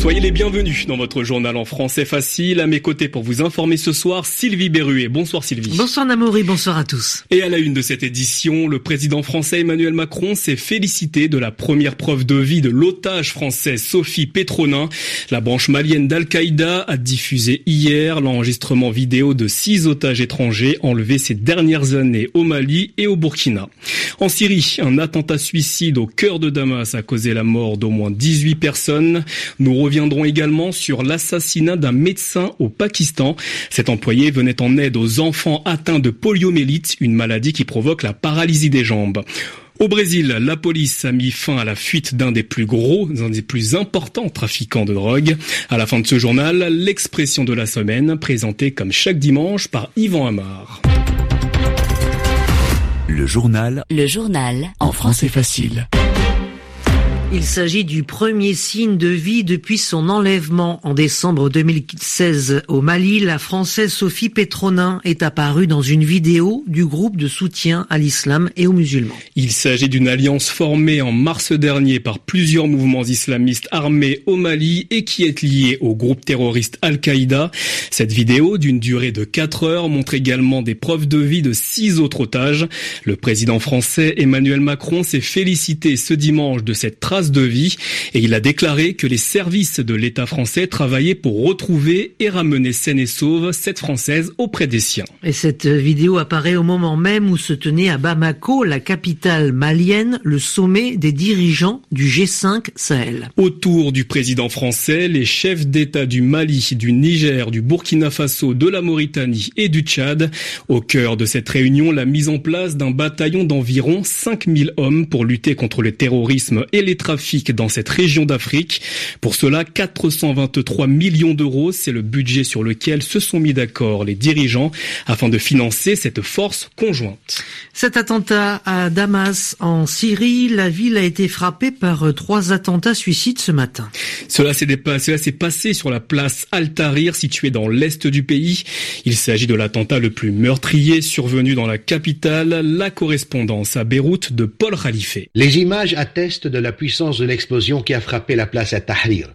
Soyez les bienvenus dans votre journal en français facile. À mes côtés pour vous informer ce soir, Sylvie Berruet. Bonsoir Sylvie. Bonsoir Namouri, bonsoir à tous. Et à la une de cette édition, le président français Emmanuel Macron s'est félicité de la première preuve de vie de l'otage français Sophie Petronin. La branche malienne d'Al-Qaïda a diffusé hier l'enregistrement vidéo de six otages étrangers enlevés ces dernières années au Mali et au Burkina. En Syrie, un attentat suicide au cœur de Damas a causé la mort d'au moins 18 personnes. Nous reviendrons également sur l'assassinat d'un médecin au Pakistan. Cet employé venait en aide aux enfants atteints de poliomélite, une maladie qui provoque la paralysie des jambes. Au Brésil, la police a mis fin à la fuite d'un des plus gros, d'un des plus importants trafiquants de drogue. À la fin de ce journal, l'expression de la semaine présentée comme chaque dimanche par Yvan Amar. Le journal. Le journal. En français facile. Il s'agit du premier signe de vie depuis son enlèvement en décembre 2016 au Mali. La Française Sophie Petronin est apparue dans une vidéo du groupe de soutien à l'islam et aux musulmans. Il s'agit d'une alliance formée en mars dernier par plusieurs mouvements islamistes armés au Mali et qui est liée au groupe terroriste Al-Qaïda. Cette vidéo d'une durée de 4 heures montre également des preuves de vie de six autres otages. Le président français Emmanuel Macron s'est félicité ce dimanche de cette trace de vie et il a déclaré que les services de l'État français travaillaient pour retrouver et ramener saine et sauve cette Française auprès des siens. Et cette vidéo apparaît au moment même où se tenait à Bamako, la capitale malienne, le sommet des dirigeants du G5 Sahel. Autour du président français, les chefs d'État du Mali, du Niger, du Burkina Faso, de la Mauritanie et du Tchad. Au cœur de cette réunion, la mise en place d'un bataillon d'environ 5000 hommes pour lutter contre le terrorisme et les trafic dans cette région d'Afrique. Pour cela, 423 millions d'euros, c'est le budget sur lequel se sont mis d'accord les dirigeants afin de financer cette force conjointe. Cet attentat à Damas, en Syrie, la ville a été frappée par trois attentats suicides ce matin. Cela s'est passé sur la place Al-Tahrir, située dans l'est du pays. Il s'agit de l'attentat le plus meurtrier survenu dans la capitale, la correspondance à Beyrouth de Paul Khalife. Les images attestent de la puissance de l'explosion qui a frappé la place à Tahrir.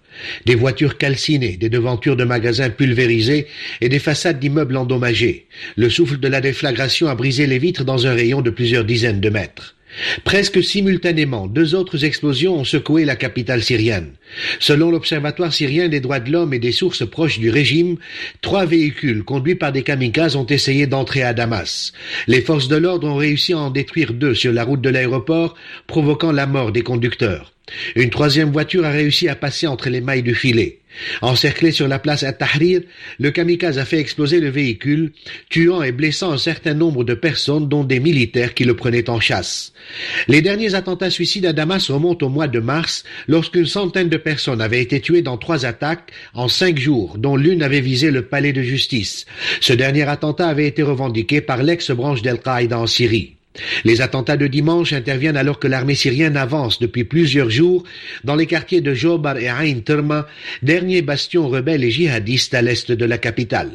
Des voitures calcinées, des devantures de magasins pulvérisées et des façades d'immeubles endommagées. Le souffle de la déflagration a brisé les vitres dans un rayon de plusieurs dizaines de mètres. Presque simultanément, deux autres explosions ont secoué la capitale syrienne. Selon l'Observatoire syrien des droits de l'homme et des sources proches du régime, trois véhicules conduits par des kamikazes ont essayé d'entrer à Damas. Les forces de l'ordre ont réussi à en détruire deux sur la route de l'aéroport, provoquant la mort des conducteurs. Une troisième voiture a réussi à passer entre les mailles du filet. Encerclé sur la place à Tahrir, le kamikaze a fait exploser le véhicule, tuant et blessant un certain nombre de personnes, dont des militaires qui le prenaient en chasse. Les derniers attentats suicides à Damas remontent au mois de mars, lorsqu'une centaine de personnes avaient été tuées dans trois attaques en cinq jours, dont l'une avait visé le palais de justice. Ce dernier attentat avait été revendiqué par l'ex-branche d'Al-Qaïda en Syrie. Les attentats de dimanche interviennent alors que l'armée syrienne avance depuis plusieurs jours dans les quartiers de Jobar et Ain Terma, derniers bastions rebelles et djihadistes à l'est de la capitale.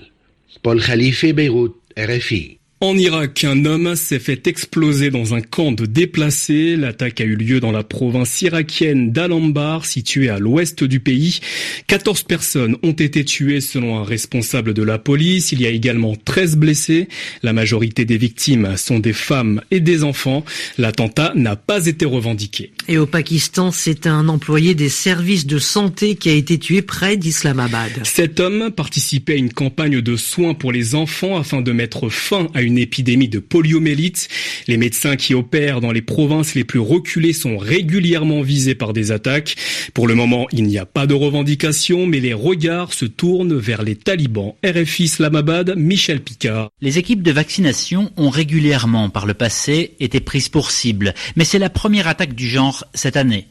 Paul Khalife, Beyrouth, RFI. En Irak, un homme s'est fait exploser dans un camp de déplacés. L'attaque a eu lieu dans la province irakienne d'Al-Anbar, située à l'ouest du pays. 14 personnes ont été tuées selon un responsable de la police. Il y a également 13 blessés. La majorité des victimes sont des femmes et des enfants. L'attentat n'a pas été revendiqué. Et au Pakistan, c'est un employé des services de santé qui a été tué près d'Islamabad. Cet homme participait à une campagne de soins pour les enfants afin de mettre fin à une une épidémie de poliomélite. Les médecins qui opèrent dans les provinces les plus reculées sont régulièrement visés par des attaques. Pour le moment, il n'y a pas de revendication, mais les regards se tournent vers les talibans. RFI Islamabad, Michel Picard. Les équipes de vaccination ont régulièrement par le passé été prises pour cible, mais c'est la première attaque du genre cette année.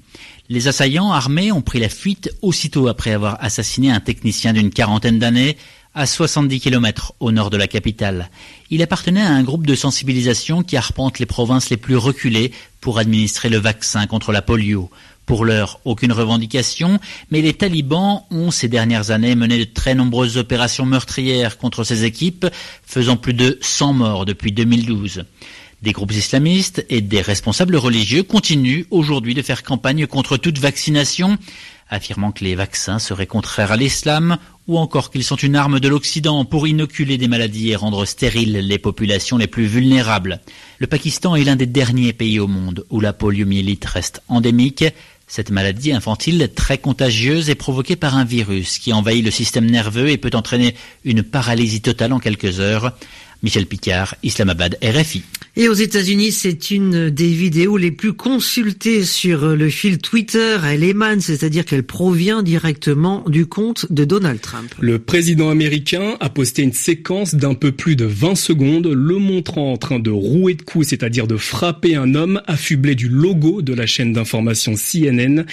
Les assaillants armés ont pris la fuite aussitôt après avoir assassiné un technicien d'une quarantaine d'années à 70 km au nord de la capitale. Il appartenait à un groupe de sensibilisation qui arpente les provinces les plus reculées pour administrer le vaccin contre la polio. Pour l'heure, aucune revendication, mais les talibans ont ces dernières années mené de très nombreuses opérations meurtrières contre ces équipes, faisant plus de 100 morts depuis 2012. Des groupes islamistes et des responsables religieux continuent aujourd'hui de faire campagne contre toute vaccination, affirmant que les vaccins seraient contraires à l'islam ou encore qu'ils sont une arme de l'Occident pour inoculer des maladies et rendre stériles les populations les plus vulnérables. Le Pakistan est l'un des derniers pays au monde où la poliomyélite reste endémique. Cette maladie infantile très contagieuse est provoquée par un virus qui envahit le système nerveux et peut entraîner une paralysie totale en quelques heures. Michel Picard, Islamabad, RFI. Et aux États-Unis, c'est une des vidéos les plus consultées sur le fil Twitter. Elle émane, c'est-à-dire qu'elle provient directement du compte de Donald Trump. Le président américain a posté une séquence d'un peu plus de 20 secondes, le montrant en train de rouer de coups, c'est-à-dire de frapper un homme affublé du logo de la chaîne d'information CNN.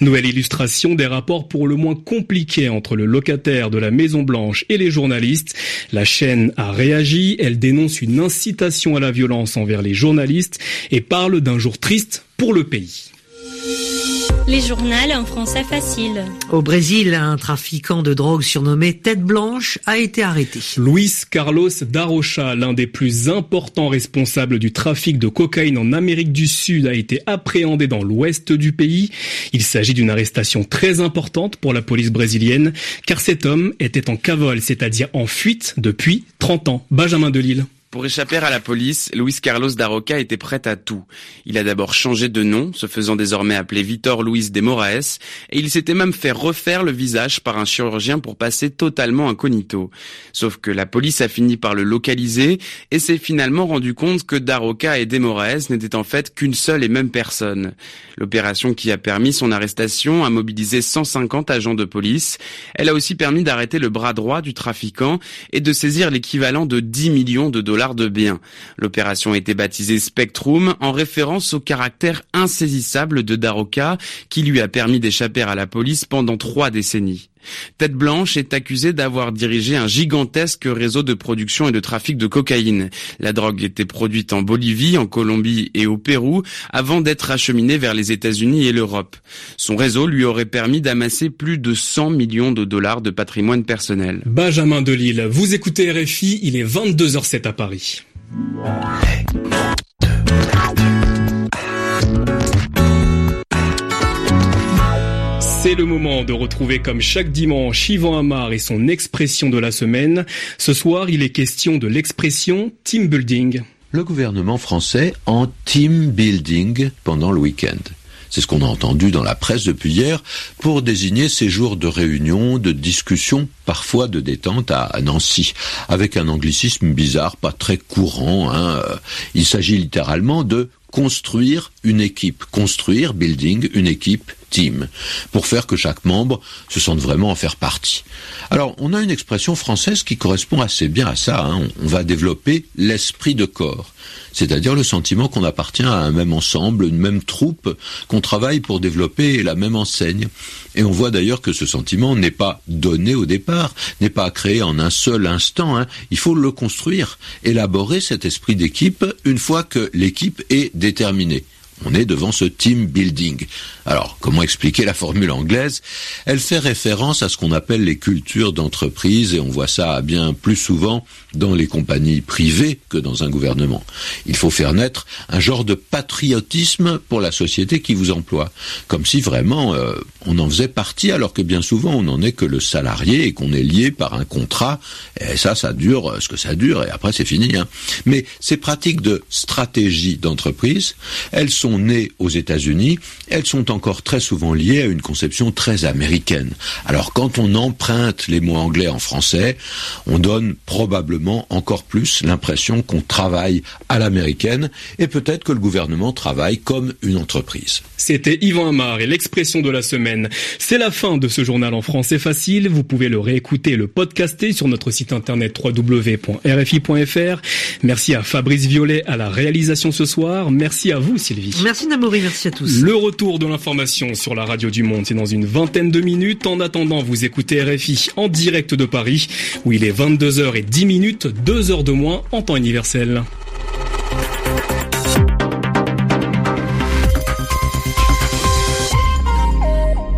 Nouvelle illustration des rapports pour le moins compliqués entre le locataire de la Maison Blanche et les journalistes. La chaîne a réagi, elle dénonce une incitation à la violence envers les journalistes et parle d'un jour triste pour le pays. Les journaux en français facile. Au Brésil, un trafiquant de drogue surnommé Tête Blanche a été arrêté. Luis Carlos Darocha, l'un des plus importants responsables du trafic de cocaïne en Amérique du Sud, a été appréhendé dans l'ouest du pays. Il s'agit d'une arrestation très importante pour la police brésilienne, car cet homme était en cavale, c'est-à-dire en fuite depuis 30 ans. Benjamin Delille. Pour échapper à la police, Luis Carlos Daroca était prêt à tout. Il a d'abord changé de nom, se faisant désormais appeler Vitor Luis de Moraes, et il s'était même fait refaire le visage par un chirurgien pour passer totalement incognito. Sauf que la police a fini par le localiser et s'est finalement rendu compte que Daroca et de Moraes n'étaient en fait qu'une seule et même personne. L'opération qui a permis son arrestation a mobilisé 150 agents de police. Elle a aussi permis d'arrêter le bras droit du trafiquant et de saisir l'équivalent de 10 millions de dollars L'opération a été baptisée Spectrum en référence au caractère insaisissable de Daroka qui lui a permis d'échapper à la police pendant trois décennies. Tête Blanche est accusée d'avoir dirigé un gigantesque réseau de production et de trafic de cocaïne. La drogue était produite en Bolivie, en Colombie et au Pérou avant d'être acheminée vers les États-Unis et l'Europe. Son réseau lui aurait permis d'amasser plus de 100 millions de dollars de patrimoine personnel. Benjamin Delille, vous écoutez RFI, il est 22h07 à Paris. C'est le moment de retrouver comme chaque dimanche Yvan Amar et son expression de la semaine. Ce soir, il est question de l'expression team building. Le gouvernement français en team building pendant le week-end. C'est ce qu'on a entendu dans la presse depuis hier pour désigner ces jours de réunion, de discussion, parfois de détente à Nancy, avec un anglicisme bizarre, pas très courant. Hein. Il s'agit littéralement de construire une équipe, construire, building, une équipe, team, pour faire que chaque membre se sente vraiment en faire partie. Alors, on a une expression française qui correspond assez bien à ça. Hein. On va développer l'esprit de corps, c'est-à-dire le sentiment qu'on appartient à un même ensemble, une même troupe, qu'on travaille pour développer la même enseigne. Et on voit d'ailleurs que ce sentiment n'est pas donné au départ, n'est pas créé en un seul instant. Hein. Il faut le construire, élaborer cet esprit d'équipe une fois que l'équipe est déterminée. On est devant ce team building. Alors, comment expliquer la formule anglaise? Elle fait référence à ce qu'on appelle les cultures d'entreprise et on voit ça bien plus souvent dans les compagnies privées que dans un gouvernement. Il faut faire naître un genre de patriotisme pour la société qui vous emploie, comme si vraiment euh, on en faisait partie alors que bien souvent on n'en est que le salarié et qu'on est lié par un contrat et ça ça dure ce que ça dure et après c'est fini. Hein. Mais ces pratiques de stratégie d'entreprise, elles sont nées aux États-Unis, elles sont encore très souvent liées à une conception très américaine. Alors quand on emprunte les mots anglais en français, on donne probablement encore plus l'impression qu'on travaille à l'américaine et peut-être que le gouvernement travaille comme une entreprise. C'était Yvan Amar et l'expression de la semaine. C'est la fin de ce journal en français facile. Vous pouvez le réécouter et le podcaster sur notre site internet www.rfi.fr. Merci à Fabrice Violet à la réalisation ce soir. Merci à vous Sylvie. Merci Namouri, merci à tous. Le retour de l'information sur la radio du monde, c'est dans une vingtaine de minutes. En attendant, vous écoutez RFI en direct de Paris, où il est 22h et 10 minutes, 2 heures de moins en temps universel.